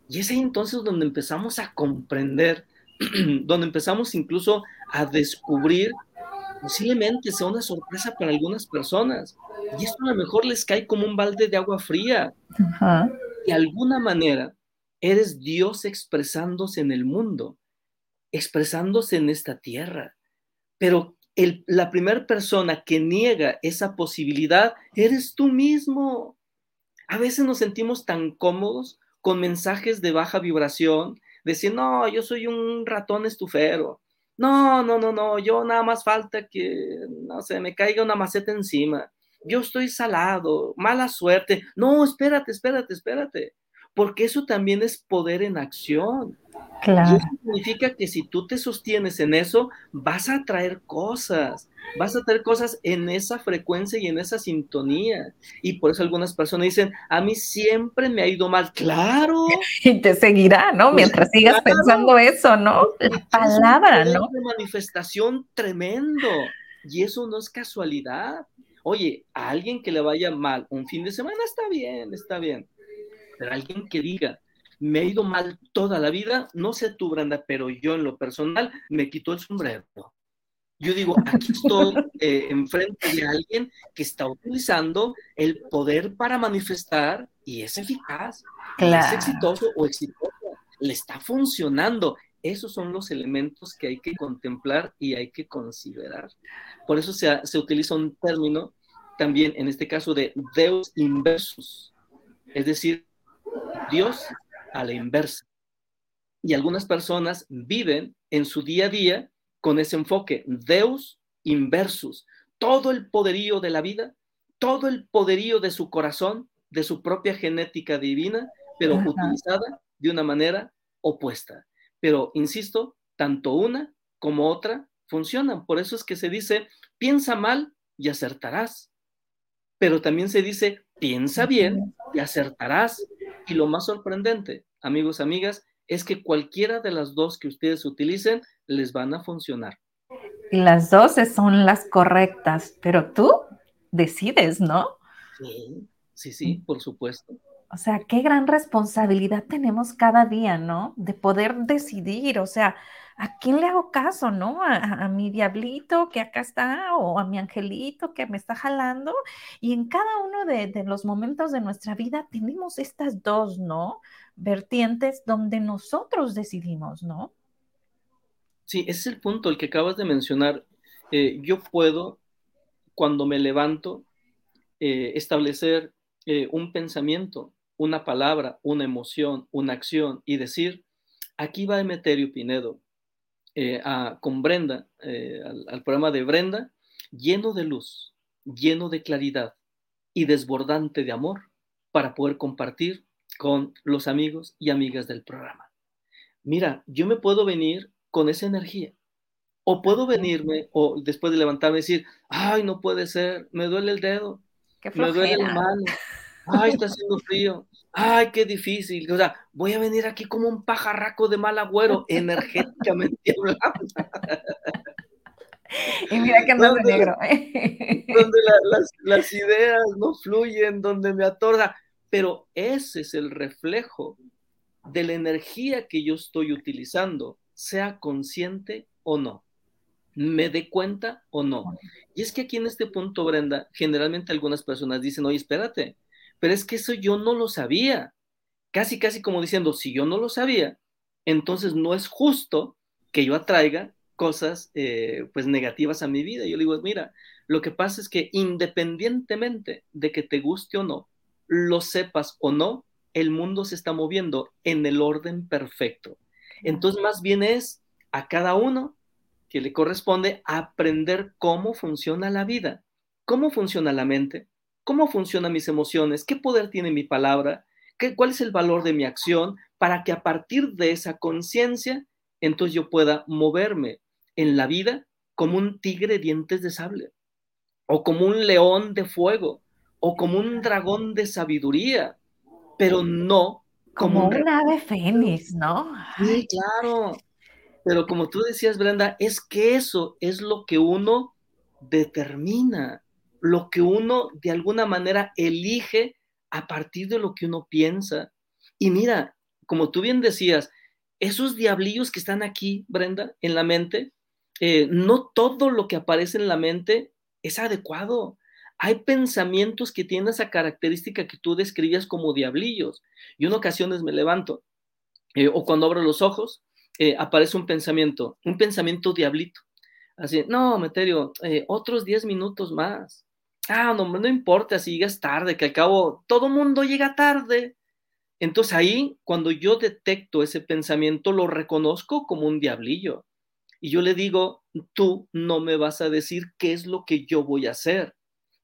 [SPEAKER 2] Y es ahí entonces donde empezamos a comprender, donde empezamos incluso a descubrir posiblemente sea una sorpresa para algunas personas. Y esto a lo mejor les cae como un balde de agua fría. De alguna manera, eres Dios expresándose en el mundo, expresándose en esta tierra. Pero la primera persona que niega esa posibilidad eres tú mismo. A veces nos sentimos tan cómodos con mensajes de baja vibración, decir, no, yo soy un ratón estufero, no, no, no, no, yo nada más falta que, no sé, me caiga una maceta encima. Yo estoy salado, mala suerte. No, espérate, espérate, espérate. Porque eso también es poder en acción. Claro. Y eso significa que si tú te sostienes en eso, vas a traer cosas, vas a traer cosas en esa frecuencia y en esa sintonía. Y por eso algunas personas dicen, a mí siempre me ha ido mal. Claro.
[SPEAKER 1] Y te seguirá, ¿no? Pues Mientras sigas pensando eso, ¿no? La palabra, ¿no?
[SPEAKER 2] Es una manifestación tremendo. Y eso no es casualidad. Oye, a alguien que le vaya mal un fin de semana está bien, está bien. Pero alguien que diga, me ha ido mal toda la vida, no sé tú, Branda, pero yo en lo personal me quito el sombrero. Yo digo, aquí estoy eh, enfrente de alguien que está utilizando el poder para manifestar y es eficaz, es exitoso o exitoso, le está funcionando. Esos son los elementos que hay que contemplar y hay que considerar. Por eso se, se utiliza un término también, en este caso, de Deus inversus, es decir, Dios a la inversa. Y algunas personas viven en su día a día con ese enfoque, Deus inversus, todo el poderío de la vida, todo el poderío de su corazón, de su propia genética divina, pero utilizada de una manera opuesta. Pero, insisto, tanto una como otra funcionan. Por eso es que se dice, piensa mal y acertarás. Pero también se dice, piensa bien y acertarás. Y lo más sorprendente, amigos, amigas, es que cualquiera de las dos que ustedes utilicen les van a funcionar.
[SPEAKER 1] Y las dos son las correctas, pero tú decides, ¿no?
[SPEAKER 2] Sí, sí, sí, por supuesto.
[SPEAKER 1] O sea, qué gran responsabilidad tenemos cada día, ¿no? De poder decidir, o sea, ¿a quién le hago caso, no? A, mi diablito que acá está o a mi angelito que me está jalando. Y en cada uno de, los momentos de nuestra vida tenemos estas dos, ¿no? Vertientes donde nosotros decidimos, ¿no?
[SPEAKER 2] Sí, ese es el punto, el que acabas de mencionar. Eh, yo puedo, cuando me levanto, eh, establecer eh, un pensamiento, una palabra, una emoción, una acción y decir, aquí va Emeterio Pinedo con Brenda, al programa de Brenda, lleno de luz, lleno de claridad y desbordante de amor para poder compartir con los amigos y amigas del programa. Mira, yo me puedo venir con esa energía. O puedo venirme o después de levantarme decir, ay, no puede ser, me duele el dedo, me duele la mano, ay, está haciendo frío, ay, qué difícil. O sea, voy a venir aquí como un pajarraco de mal agüero, energéticamente hablando.
[SPEAKER 1] Y mira que ando de negro.
[SPEAKER 2] donde las, las, ideas no fluyen, donde me atorda. Pero ese es el reflejo de la energía que yo estoy utilizando sea consciente o no, me dé cuenta o no. Y es que aquí en este punto, Brenda, generalmente algunas personas dicen, oye, espérate, pero es que eso yo no lo sabía. Casi, casi como diciendo, si yo no lo sabía, entonces no es justo que yo atraiga cosas eh, pues negativas a mi vida. Yo le digo, mira, lo que pasa es que independientemente de que te guste o no, lo sepas o no, el mundo se está moviendo en el orden perfecto. Entonces, más bien es a cada uno que le corresponde aprender cómo funciona la vida, cómo funciona la mente, cómo funcionan mis emociones, qué poder tiene mi palabra, qué, cuál es el valor de mi acción, para que a partir de esa conciencia, entonces yo pueda moverme en la vida como un tigre dientes de sable, o como un león de fuego, o como un dragón de sabiduría, pero no
[SPEAKER 1] como, un ave fénix, ¿no?
[SPEAKER 2] Sí, claro. Pero como tú decías, Brenda, es que eso es lo que uno determina, lo que uno de alguna manera elige a partir de lo que uno piensa. Y mira, como tú bien decías, esos diablillos que están aquí, Brenda, en la mente, eh, no todo lo que aparece en la mente es adecuado hay pensamientos que tienen esa característica que tú describías como diablillos. Y en ocasiones me levanto eh, o cuando abro los ojos, eh, aparece un pensamiento, un pensamiento diablito. Así, no, Meterio, otros 10 minutos más. Ah, no, no importa si llegas tarde, que al cabo todo mundo llega tarde. Entonces ahí, cuando yo detecto ese pensamiento, lo reconozco como un diablillo. Y yo le digo, tú no me vas a decir qué es lo que yo voy a hacer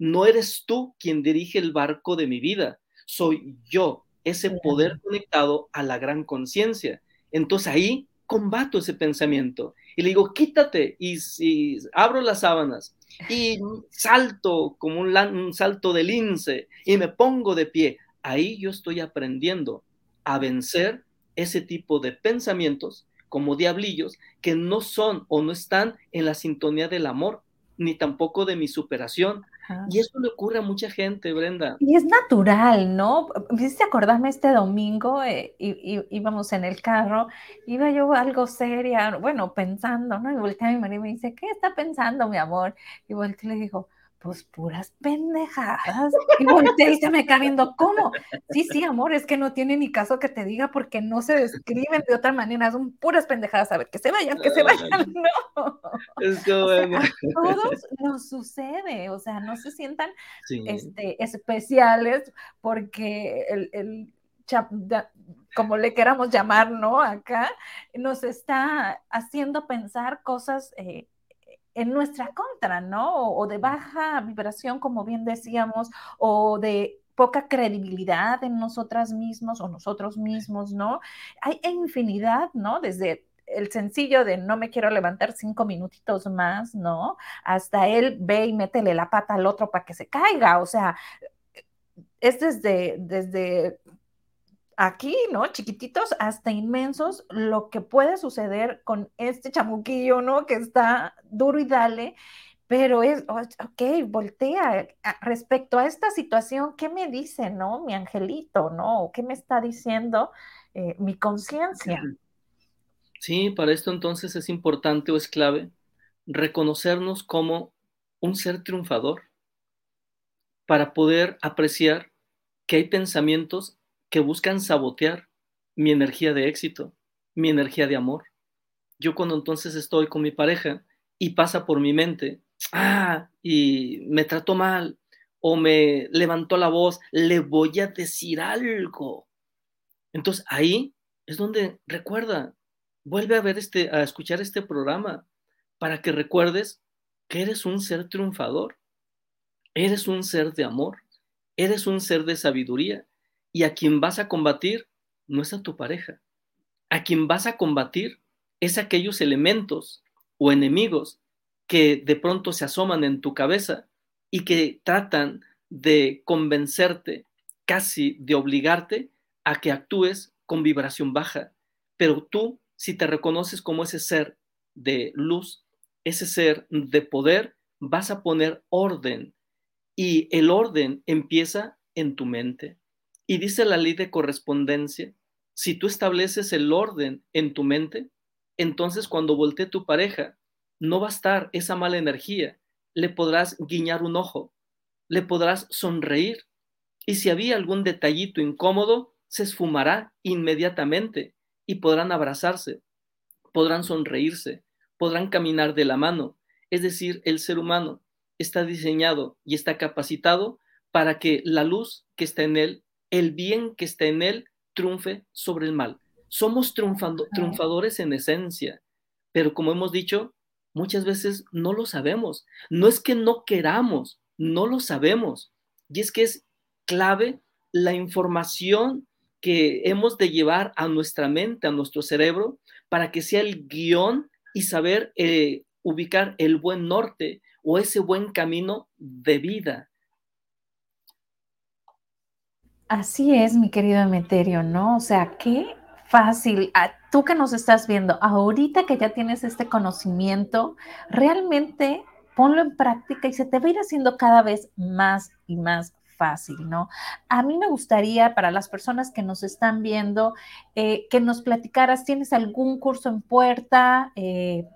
[SPEAKER 2] no eres tú quien dirige el barco de mi vida, soy yo, ese poder conectado a la gran conciencia. Entonces ahí combato ese pensamiento y le digo, quítate y, si abro las sábanas y salto como un, un salto de lince y me pongo de pie. Ahí yo estoy aprendiendo a vencer ese tipo de pensamientos como diablillos que no son o no están en la sintonía del amor, ni tampoco de mi superación, y eso le ocurre a mucha gente, Brenda.
[SPEAKER 1] Y es natural, ¿no? Viste acordarme este domingo, eh, y, íbamos en el carro, iba yo algo seria, bueno, pensando, ¿no? Y volteé a mi marido y me dice, ¿qué está pensando, mi amor? Y volteé y le digo, pues puras pendejadas. Y volteé y se me queda viendo, ¿cómo? Sí, sí, amor, es que no tiene ni caso que te diga porque no se describen de otra manera, son puras pendejadas. A ver, que se vayan, que se vayan, no.
[SPEAKER 2] Es que bueno.
[SPEAKER 1] a todos nos sucede, o sea, no se sientan este, especiales porque el, el como le queramos llamar, ¿no? Acá, nos está haciendo pensar cosas eh, en nuestra contra, ¿no? O, de baja vibración, como bien decíamos, o de poca credibilidad en nosotras mismos o nosotros mismos, ¿no? Hay infinidad, ¿no? Desde el sencillo de no me quiero levantar cinco minutitos más, ¿no? Hasta él ve y métele la pata al otro para que se caiga, o sea, es desde, desde aquí, ¿no? Chiquititos hasta inmensos, lo que puede suceder con este chamuquillo, ¿no? Que está duro y dale, pero es, ok, voltea respecto a esta situación, ¿qué me dice, ¿no? Mi angelito, ¿no? ¿Qué me está diciendo eh, mi conciencia?
[SPEAKER 2] Sí, para esto entonces es importante o es clave reconocernos como un ser triunfador para poder apreciar que hay pensamientos que buscan sabotear mi energía de éxito, mi energía de amor. Yo cuando entonces estoy con mi pareja y pasa por mi mente, ah, y me trató mal o me levantó la voz, le voy a decir algo. Entonces ahí es donde recuerda, vuelve a ver este, a escuchar este programa para que recuerdes que eres un ser triunfador, eres un ser de amor, eres un ser de sabiduría y a quien vas a combatir no es a tu pareja. A quien vas a combatir es aquellos elementos o enemigos que de pronto se asoman en tu cabeza y que tratan de convencerte, casi de obligarte a que actúes con vibración baja. Pero tú, si te reconoces como ese ser de luz, ese ser de poder, vas a poner orden. Y el orden empieza en tu mente. Y dice la ley de correspondencia, si tú estableces el orden en tu mente, entonces cuando voltee tu pareja, no va a esa mala energía, le podrás guiñar un ojo, le podrás sonreír, y si había algún detallito incómodo, se esfumará inmediatamente y podrán abrazarse, podrán sonreírse, podrán caminar de la mano. Es decir, el ser humano está diseñado y está capacitado para que la luz que está en él el bien que está en él triunfe sobre el mal. Somos triunfadores en esencia, pero como hemos dicho, muchas veces no lo sabemos. No es que no queramos, no lo sabemos. Y es que es clave la información que hemos de llevar a nuestra mente, a nuestro cerebro, para que sea el guion y saber eh, ubicar el buen norte o ese buen camino de vida.
[SPEAKER 1] Así es, mi querido Emeterio, ¿no? O sea, qué fácil. Ah, tú que nos estás viendo, ahorita que ya tienes este conocimiento, realmente ponlo en práctica y se te va a ir haciendo cada vez más y más fácil, ¿no? A mí me gustaría, para las personas que nos están viendo, eh, que nos platicaras, ¿tienes algún curso en puerta? Eh,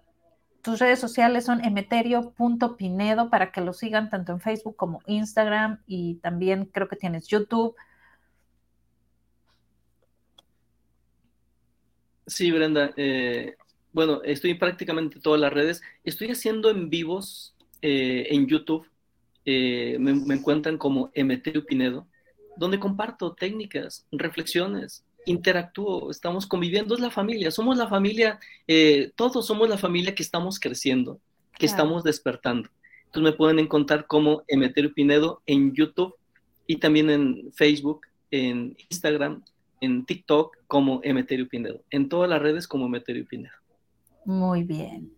[SPEAKER 1] tus redes sociales son emeterio.pinedo para que lo sigan tanto en Facebook como Instagram y también creo que tienes YouTube.
[SPEAKER 2] Sí, Brenda. Eh, bueno, estoy prácticamente en todas las redes. Estoy haciendo en vivos eh, en YouTube. Eh, me, encuentran como Emeterio Pinedo, donde comparto técnicas, reflexiones, interactúo, estamos conviviendo, es la familia, somos la familia, todos somos la familia que estamos creciendo, que estamos despertando. Entonces me pueden encontrar como Emeterio Pinedo en YouTube y también en Facebook, en Instagram, en TikTok como Emeterio Pinedo, en todas las redes como Emeterio Pinedo.
[SPEAKER 1] Muy bien.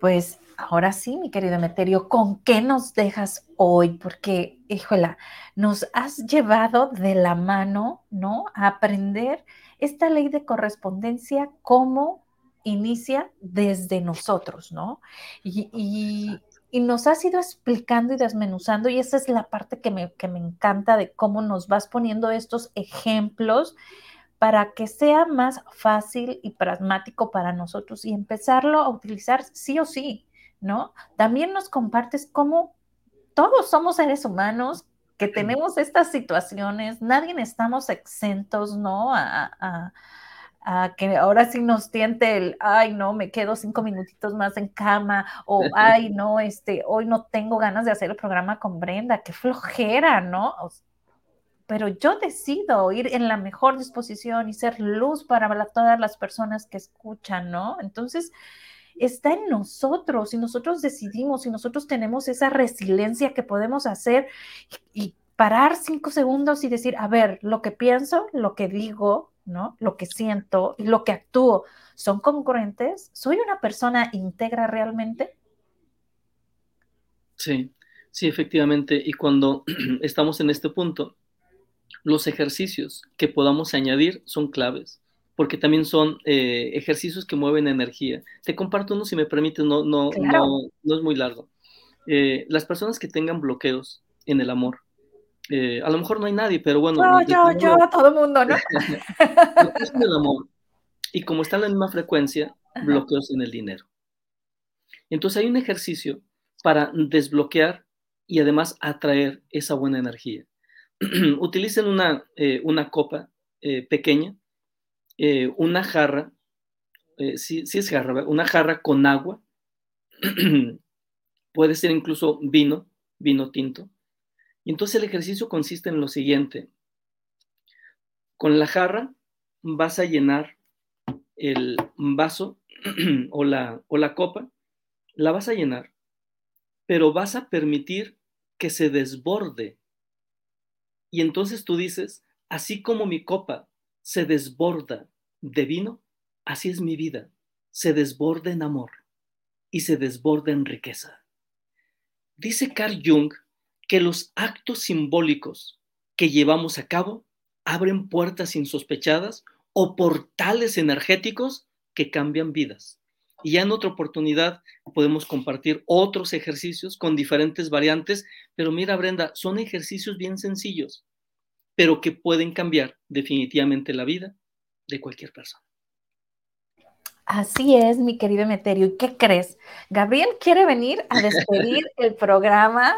[SPEAKER 1] Pues ahora sí, mi querido Emeterio, ¿con qué nos dejas hoy? Porque, híjola, nos has llevado de la mano, ¿no? A aprender esta ley de correspondencia, cómo inicia desde nosotros, ¿no? y, y nos has ido explicando y desmenuzando y esa es la parte que me, que me encanta de cómo nos vas poniendo estos ejemplos para que sea más fácil y pragmático para nosotros y empezarlo a utilizar sí o sí, ¿no? También nos compartes cómo todos somos seres humanos que tenemos estas situaciones, nadie estamos exentos, ¿no? a, a que ahora sí nos tiente el, ay, no, me quedo cinco minutitos más en cama, o ay, no, este, hoy no tengo ganas de hacer el programa con Brenda, qué flojera, ¿no? pero yo decido ir en la mejor disposición y ser luz para todas las personas que escuchan, ¿no? Entonces, está en nosotros y nosotros decidimos y nosotros tenemos esa resiliencia que podemos hacer y parar cinco segundos y decir, a ver, lo que pienso, lo que digo, ¿no? Lo que siento y lo que actúo, ¿son congruentes? ¿Soy una persona íntegra realmente?
[SPEAKER 2] Sí, sí, efectivamente. Y cuando estamos en este punto, los ejercicios que podamos añadir son claves, porque también son eh, ejercicios que mueven energía. Te comparto uno, si me permites, no, no, no, no, es muy largo. Eh, las personas que tengan bloqueos en el amor, eh, a lo mejor no hay nadie, pero bueno.
[SPEAKER 1] yo, yo, todo el mundo, ¿no?
[SPEAKER 2] bloqueos en el amor. Y como está en la misma frecuencia, bloqueos en el dinero. Entonces hay un ejercicio para desbloquear y además atraer esa buena energía. Utilicen una, eh, una copa eh, pequeña, una jarra, si sí, es jarra, una jarra con agua, puede ser incluso vino, vino tinto, y entonces el ejercicio consiste en lo siguiente. Con la jarra vas a llenar el vaso o la, o la copa, la vas a llenar, pero vas a permitir que se desborde. Y entonces tú dices, así como mi copa se desborda de vino, así es mi vida, se desborda en amor y se desborda en riqueza. Dice Carl Jung que los actos simbólicos que llevamos a cabo abren puertas insospechadas o portales energéticos que cambian vidas. Y ya en otra oportunidad podemos compartir otros ejercicios con diferentes variantes, pero mira Brenda, son ejercicios bien sencillos, pero que pueden cambiar definitivamente la vida de cualquier persona.
[SPEAKER 1] Así es, mi querido Emeterio. ¿Y qué crees? Gabriel quiere venir a despedir el programa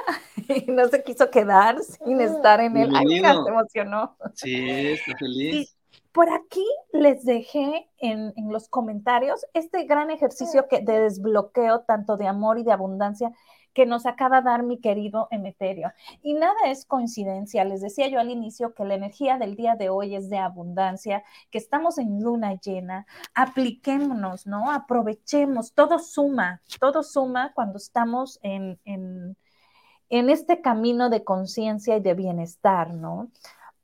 [SPEAKER 1] y no se quiso quedar sin estar en él. Ay, se emocionó.
[SPEAKER 2] Sí, está feliz.
[SPEAKER 1] por aquí les dejé en, en, los comentarios este gran ejercicio que, de desbloqueo tanto de amor y de abundancia que nos acaba de dar mi querido Emeterio. Y nada es coincidencia, les decía yo al inicio que la energía del día de hoy es de abundancia, que estamos en luna llena, apliquémonos, ¿no? Aprovechemos, todo suma, todo suma cuando estamos en, en, en este camino de conciencia y de bienestar, ¿no?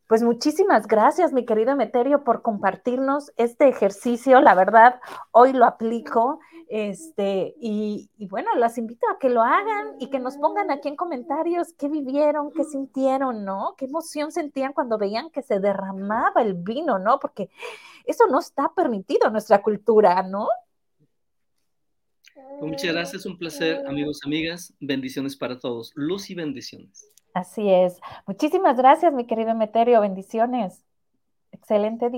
[SPEAKER 1] Pues muchísimas gracias, mi querido Emeterio, por compartirnos este ejercicio. La verdad, hoy lo aplico. Este, y, y, bueno, las invito a que lo hagan y que nos pongan aquí en comentarios qué vivieron, qué sintieron, ¿no? Qué emoción sentían cuando veían que se derramaba el vino, ¿no? Porque eso no está permitido en nuestra cultura, ¿no?
[SPEAKER 2] Pues muchas gracias, un placer, amigos, amigas. Bendiciones para todos. Luz y bendiciones.
[SPEAKER 1] Así es. Muchísimas gracias, mi querido Meterio. Bendiciones. Excelente día.